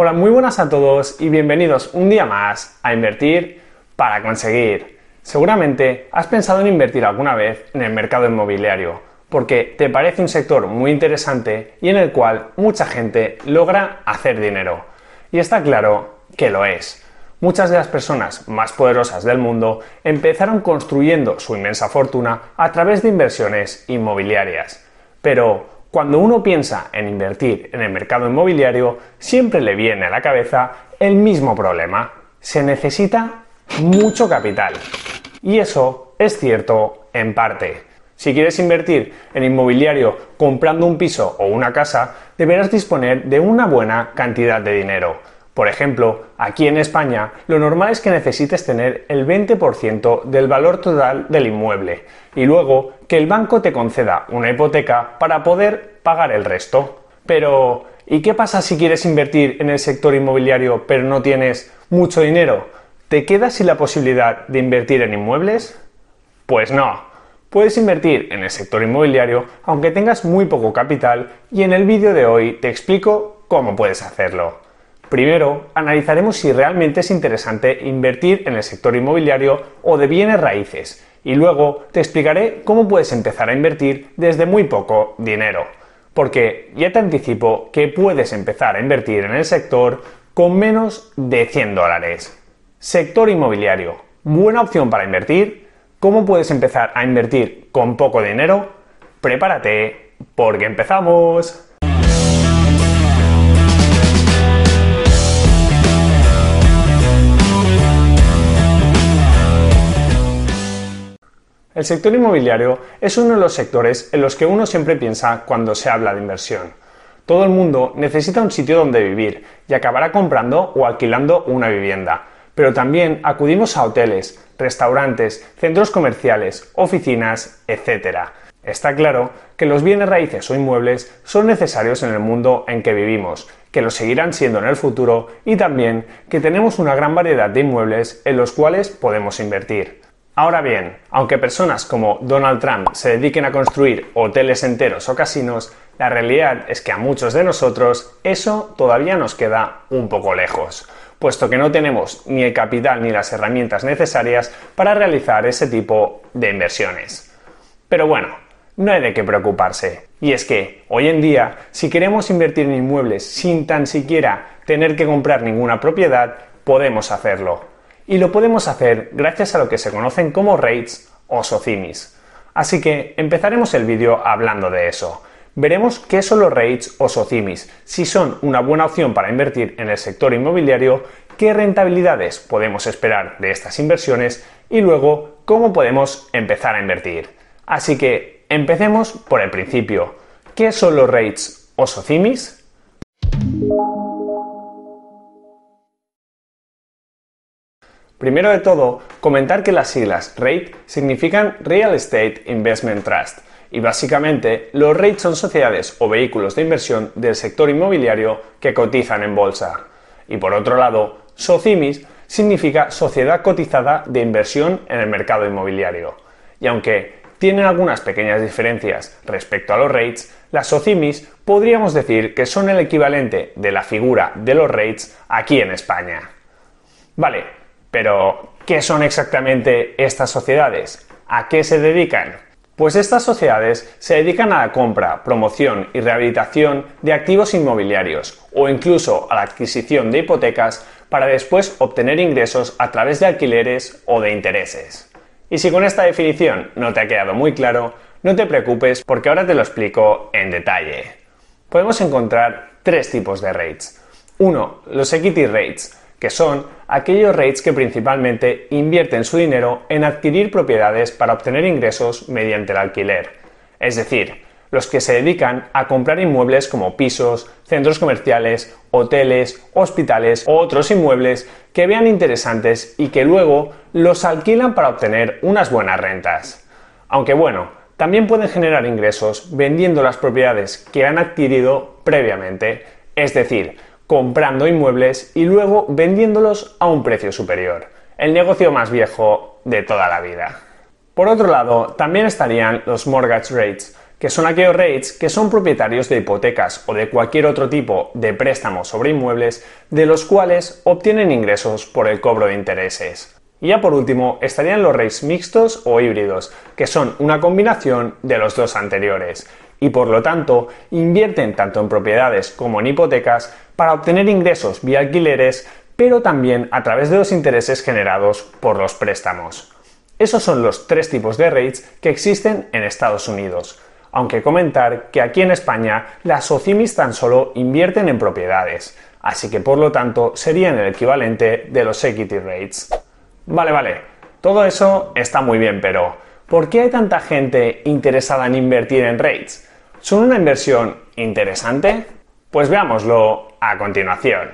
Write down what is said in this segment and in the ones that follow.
Hola, muy buenas a todos y bienvenidos un día más a Invertir para conseguir. Seguramente has pensado en invertir alguna vez en el mercado inmobiliario porque te parece un sector muy interesante y en el cual mucha gente logra hacer dinero. Y está claro que lo es. Muchas de las personas más poderosas del mundo empezaron construyendo su inmensa fortuna a través de inversiones inmobiliarias. Pero cuando uno piensa en invertir en el mercado inmobiliario, siempre le viene a la cabeza el mismo problema. Se necesita mucho capital. Y eso es cierto en parte. Si quieres invertir en inmobiliario comprando un piso o una casa, deberás disponer de una buena cantidad de dinero. Por ejemplo, aquí en España, lo normal es que necesites tener el 20% del valor total del inmueble y luego que el banco te conceda una hipoteca para poder pagar el resto. Pero, ¿y qué pasa si quieres invertir en el sector inmobiliario pero no tienes mucho dinero? ¿Te quedas sin la posibilidad de invertir en inmuebles? Pues no. Puedes invertir en el sector inmobiliario aunque tengas muy poco capital y en el vídeo de hoy te explico cómo puedes hacerlo. Primero, analizaremos si realmente es interesante invertir en el sector inmobiliario o de bienes raíces y luego te explicaré cómo puedes empezar a invertir desde muy poco dinero. Porque ya te anticipo que puedes empezar a invertir en el sector con menos de 100 dólares. Sector inmobiliario. ¿Buena opción para invertir? ¿Cómo puedes empezar a invertir con poco dinero? Prepárate, porque empezamos. El sector inmobiliario es uno de los sectores en los que uno siempre piensa cuando se habla de inversión. Todo el mundo necesita un sitio donde vivir y acabará comprando o alquilando una vivienda pero también acudimos a hoteles, restaurantes, centros comerciales, oficinas, etc. Está claro que los bienes raíces o inmuebles son necesarios en el mundo en que vivimos, que lo seguirán siendo en el futuro y también que tenemos una gran variedad de inmuebles en los cuales podemos invertir. Ahora bien, aunque personas como Donald Trump se dediquen a construir hoteles enteros o casinos, la realidad es que a muchos de nosotros eso todavía nos queda un poco lejos puesto que no tenemos ni el capital ni las herramientas necesarias para realizar ese tipo de inversiones. Pero bueno, no hay de qué preocuparse. Y es que hoy en día, si queremos invertir en inmuebles sin tan siquiera tener que comprar ninguna propiedad, podemos hacerlo. Y lo podemos hacer gracias a lo que se conocen como REITs o SOCIMIS. Así que empezaremos el vídeo hablando de eso. Veremos qué son los REITs o SOCIMIS, si son una buena opción para invertir en el sector inmobiliario, qué rentabilidades podemos esperar de estas inversiones y luego cómo podemos empezar a invertir. Así que empecemos por el principio. ¿Qué son los REITs o SOCIMIS? Primero de todo, comentar que las siglas REIT significan Real Estate Investment Trust y básicamente, los REITs son sociedades o vehículos de inversión del sector inmobiliario que cotizan en bolsa. Y por otro lado, SOCIMIS significa Sociedad Cotizada de Inversión en el Mercado Inmobiliario. Y aunque tienen algunas pequeñas diferencias respecto a los REITs, las SOCIMIS podríamos decir que son el equivalente de la figura de los REITs aquí en España. Vale, pero ¿qué son exactamente estas sociedades? ¿A qué se dedican? Pues estas sociedades se dedican a la compra, promoción y rehabilitación de activos inmobiliarios o incluso a la adquisición de hipotecas para después obtener ingresos a través de alquileres o de intereses. Y si con esta definición no te ha quedado muy claro, no te preocupes porque ahora te lo explico en detalle. Podemos encontrar tres tipos de rates. Uno, los equity rates, que son aquellos REITs que principalmente invierten su dinero en adquirir propiedades para obtener ingresos mediante el alquiler. Es decir, los que se dedican a comprar inmuebles como pisos, centros comerciales, hoteles, hospitales o otros inmuebles que vean interesantes y que luego los alquilan para obtener unas buenas rentas. Aunque bueno, también pueden generar ingresos vendiendo las propiedades que han adquirido previamente, es decir, comprando inmuebles y luego vendiéndolos a un precio superior. El negocio más viejo de toda la vida. Por otro lado, también estarían los mortgage rates, que son aquellos REITs que son propietarios de hipotecas o de cualquier otro tipo de préstamos sobre inmuebles de los cuales obtienen ingresos por el cobro de intereses. Y ya por último estarían los REITs mixtos o híbridos, que son una combinación de los dos anteriores, y por lo tanto invierten tanto en propiedades como en hipotecas para obtener ingresos vía alquileres, pero también a través de los intereses generados por los préstamos. Esos son los tres tipos de REITs que existen en Estados Unidos aunque comentar que aquí en España las SOCIMIS tan solo invierten en propiedades, así que por lo tanto serían el equivalente de los equity rates. Vale, vale, todo eso está muy bien, pero ¿por qué hay tanta gente interesada en invertir en rates? ¿Son una inversión interesante? Pues veámoslo a continuación.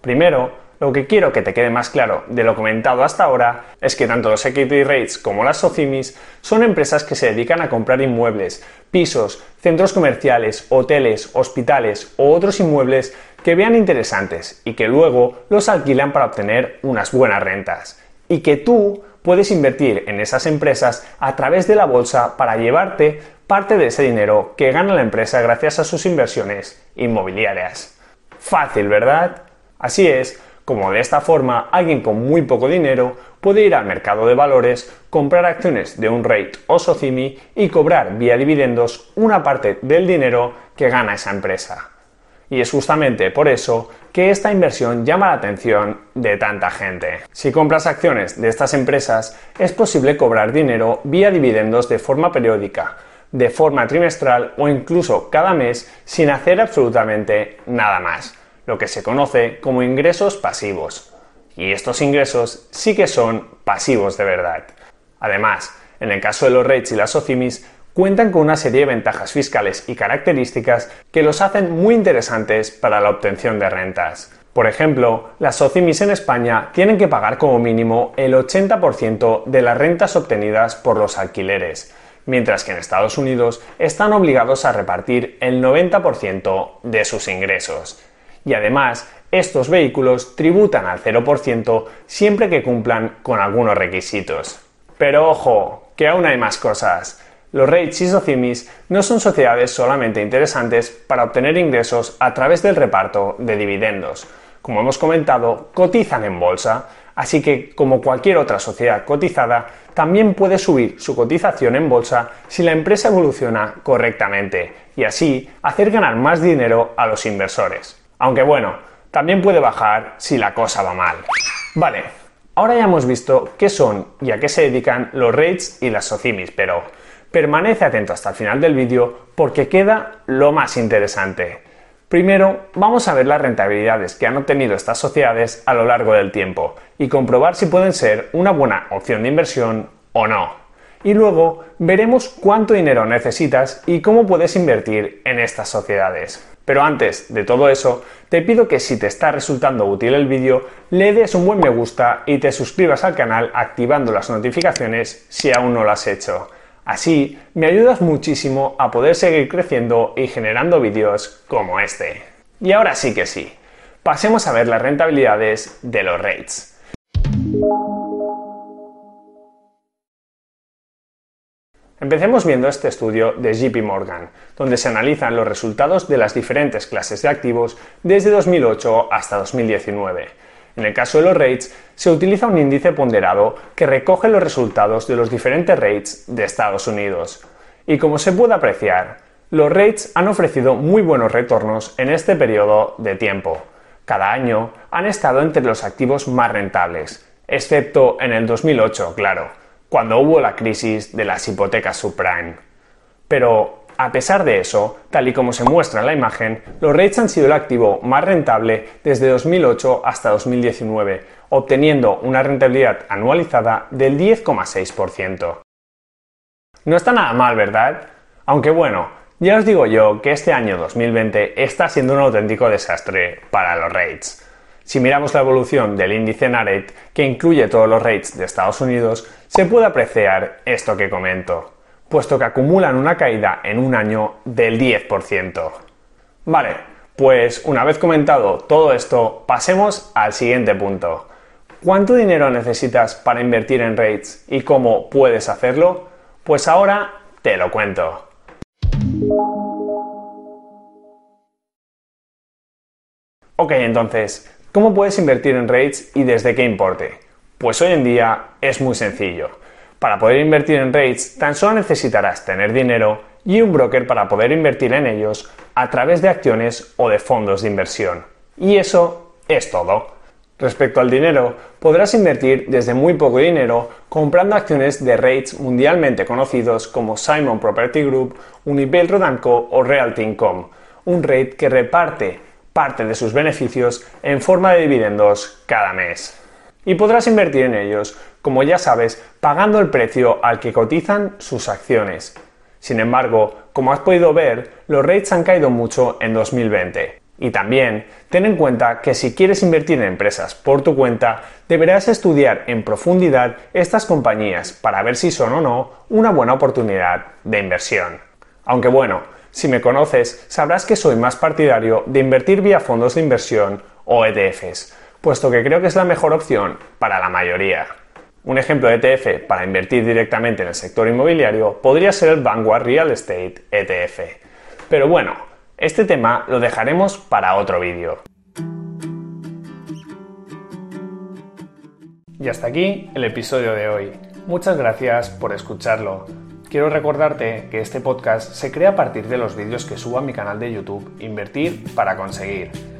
Primero, lo que quiero que te quede más claro de lo comentado hasta ahora es que tanto los equity rates como las SOCIMIS son empresas que se dedican a comprar inmuebles, pisos, centros comerciales, hoteles, hospitales o otros inmuebles que vean interesantes y que luego los alquilan para obtener unas buenas rentas. Y que tú puedes invertir en esas empresas a través de la bolsa para llevarte parte de ese dinero que gana la empresa gracias a sus inversiones inmobiliarias. Fácil, ¿verdad? Así es, como de esta forma alguien con muy poco dinero puede ir al mercado de valores, comprar acciones de un REIT o SOCIMI y cobrar vía dividendos una parte del dinero que gana esa empresa. Y es justamente por eso que esta inversión llama la atención de tanta gente. Si compras acciones de estas empresas, es posible cobrar dinero vía dividendos de forma periódica, de forma trimestral o incluso cada mes sin hacer absolutamente nada más lo que se conoce como ingresos pasivos. Y estos ingresos sí que son pasivos de verdad. Además, en el caso de los REITs y las OCIMIS, cuentan con una serie de ventajas fiscales y características que los hacen muy interesantes para la obtención de rentas. Por ejemplo, las OCIMIS en España tienen que pagar como mínimo el 80% de las rentas obtenidas por los alquileres, mientras que en Estados Unidos están obligados a repartir el 90% de sus ingresos y además estos vehículos tributan al 0% siempre que cumplan con algunos requisitos. Pero ojo, que aún hay más cosas. Los REITs y SOCIMIS no son sociedades solamente interesantes para obtener ingresos a través del reparto de dividendos. Como hemos comentado, cotizan en bolsa, así que como cualquier otra sociedad cotizada, también puede subir su cotización en bolsa si la empresa evoluciona correctamente y así hacer ganar más dinero a los inversores. Aunque bueno, también puede bajar si la cosa va mal. Vale, ahora ya hemos visto qué son y a qué se dedican los REITs y las SOCIMIS, pero permanece atento hasta el final del vídeo porque queda lo más interesante. Primero, vamos a ver las rentabilidades que han obtenido estas sociedades a lo largo del tiempo y comprobar si pueden ser una buena opción de inversión o no. Y luego veremos cuánto dinero necesitas y cómo puedes invertir en estas sociedades. Pero antes de todo eso, te pido que si te está resultando útil el vídeo, le des un buen me gusta y te suscribas al canal activando las notificaciones si aún no lo has hecho. Así me ayudas muchísimo a poder seguir creciendo y generando vídeos como este. Y ahora sí que sí, pasemos a ver las rentabilidades de los rates. Empecemos viendo este estudio de JP Morgan, donde se analizan los resultados de las diferentes clases de activos desde 2008 hasta 2019. En el caso de los rates, se utiliza un índice ponderado que recoge los resultados de los diferentes rates de Estados Unidos. Y como se puede apreciar, los rates han ofrecido muy buenos retornos en este periodo de tiempo. Cada año han estado entre los activos más rentables, excepto en el 2008, claro cuando hubo la crisis de las hipotecas subprime. Pero, a pesar de eso, tal y como se muestra en la imagen, los REITs han sido el activo más rentable desde 2008 hasta 2019, obteniendo una rentabilidad anualizada del 10,6%. No está nada mal, ¿verdad? Aunque bueno, ya os digo yo que este año 2020 está siendo un auténtico desastre para los REITs. Si miramos la evolución del índice Nareit, que incluye todos los rates de Estados Unidos, se puede apreciar esto que comento, puesto que acumulan una caída en un año del 10%. Vale, pues una vez comentado todo esto, pasemos al siguiente punto. ¿Cuánto dinero necesitas para invertir en rates y cómo puedes hacerlo? Pues ahora te lo cuento. Ok, entonces, ¿cómo puedes invertir en rates y desde qué importe? Pues hoy en día es muy sencillo. Para poder invertir en rates tan solo necesitarás tener dinero y un broker para poder invertir en ellos a través de acciones o de fondos de inversión. Y eso es todo. Respecto al dinero, podrás invertir desde muy poco dinero comprando acciones de rates mundialmente conocidos como Simon Property Group, Unibail Rodamco o Realty Income, un rate que reparte parte de sus beneficios en forma de dividendos cada mes. Y podrás invertir en ellos, como ya sabes, pagando el precio al que cotizan sus acciones. Sin embargo, como has podido ver, los rates han caído mucho en 2020. Y también, ten en cuenta que si quieres invertir en empresas por tu cuenta, deberás estudiar en profundidad estas compañías para ver si son o no una buena oportunidad de inversión. Aunque bueno, si me conoces, sabrás que soy más partidario de invertir vía fondos de inversión o ETFs, puesto que creo que es la mejor opción para la mayoría. Un ejemplo de ETF para invertir directamente en el sector inmobiliario podría ser el Vanguard Real Estate ETF. Pero bueno, este tema lo dejaremos para otro vídeo. Y hasta aquí el episodio de hoy. Muchas gracias por escucharlo. Quiero recordarte que este podcast se crea a partir de los vídeos que subo a mi canal de YouTube Invertir para conseguir.